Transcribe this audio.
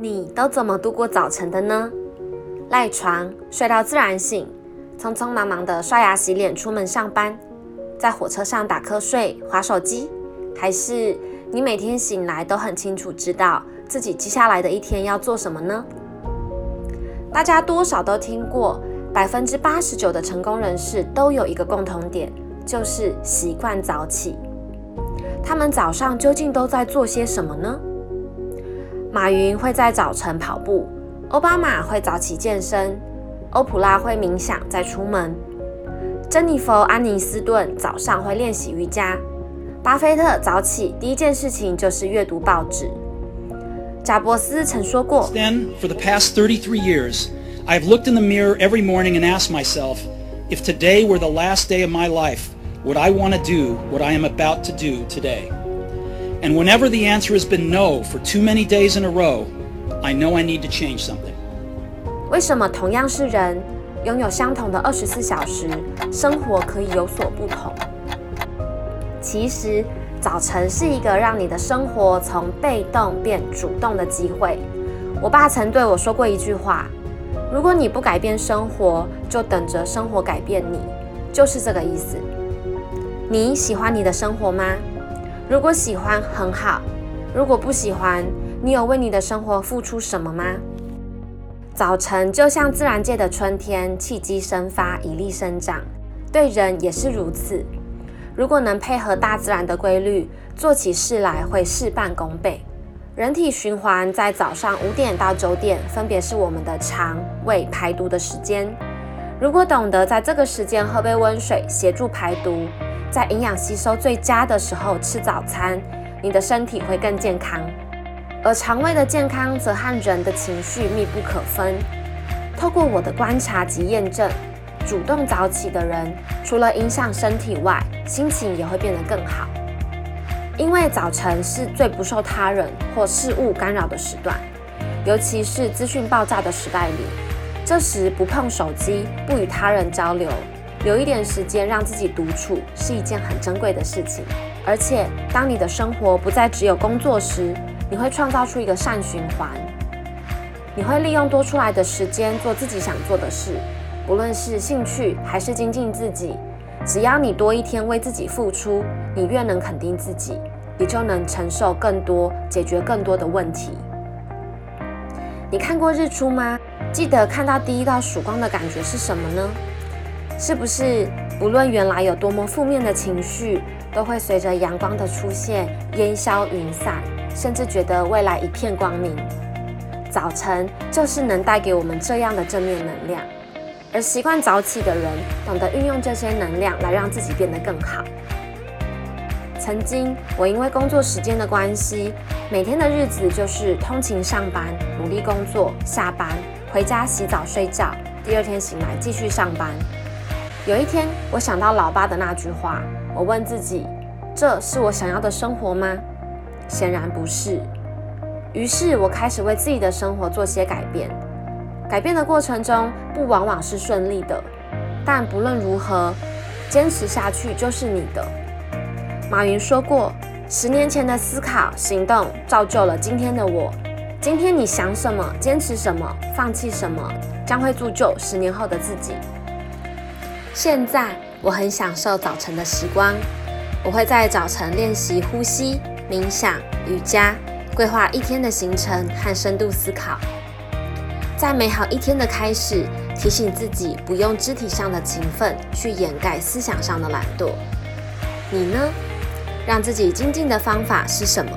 你都怎么度过早晨的呢？赖床睡到自然醒，匆匆忙忙的刷牙洗脸出门上班，在火车上打瞌睡划手机，还是你每天醒来都很清楚知道自己接下来的一天要做什么呢？大家多少都听过，百分之八十九的成功人士都有一个共同点，就是习惯早起。他们早上究竟都在做些什么呢？马云会在早晨跑步，奥巴马会早起健身，欧普拉会冥想再出门，珍妮佛·安妮斯顿早上会练习瑜伽，巴菲特早起第一件事情就是阅读报纸。贾伯斯曾说过：“Then, for the past thirty-three years, I have looked in the mirror every morning and asked myself, if today were the last day of my life, would I want to do what I am about to do today?” And whenever the answer has been no for too many days in a row, I know I need to change something. 为什么同样是人，拥有相同的二十四小时，生活可以有所不同？其实，早晨是一个让你的生活从被动变主动的机会。我爸曾对我说过一句话：“如果你不改变生活，就等着生活改变你。”就是这个意思。你喜欢你的生活吗？如果喜欢很好，如果不喜欢，你有为你的生活付出什么吗？早晨就像自然界的春天，气机生发，以力生长，对人也是如此。如果能配合大自然的规律，做起事来会事半功倍。人体循环在早上五点到九点，分别是我们的肠胃排毒的时间。如果懂得在这个时间喝杯温水，协助排毒。在营养吸收最佳的时候吃早餐，你的身体会更健康。而肠胃的健康则和人的情绪密不可分。透过我的观察及验证，主动早起的人，除了影响身体外，心情也会变得更好。因为早晨是最不受他人或事物干扰的时段，尤其是资讯爆炸的时代里，这时不碰手机，不与他人交流。留一点时间让自己独处是一件很珍贵的事情，而且当你的生活不再只有工作时，你会创造出一个善循环。你会利用多出来的时间做自己想做的事，不论是兴趣还是精进自己。只要你多一天为自己付出，你越能肯定自己，你就能承受更多，解决更多的问题。你看过日出吗？记得看到第一道曙光的感觉是什么呢？是不是不论原来有多么负面的情绪，都会随着阳光的出现烟消云散，甚至觉得未来一片光明？早晨就是能带给我们这样的正面能量，而习惯早起的人，懂得运用这些能量来让自己变得更好。曾经我因为工作时间的关系，每天的日子就是通勤上班，努力工作，下班回家洗澡睡觉，第二天醒来继续上班。有一天，我想到老爸的那句话，我问自己：这是我想要的生活吗？显然不是。于是我开始为自己的生活做些改变。改变的过程中，不往往是顺利的，但不论如何，坚持下去就是你的。马云说过：十年前的思考、行动，造就了今天的我。今天你想什么，坚持什么，放弃什么，将会铸就十年后的自己。现在我很享受早晨的时光，我会在早晨练习呼吸、冥想、瑜伽，规划一天的行程和深度思考。在美好一天的开始，提醒自己不用肢体上的勤奋去掩盖思想上的懒惰。你呢？让自己精进的方法是什么？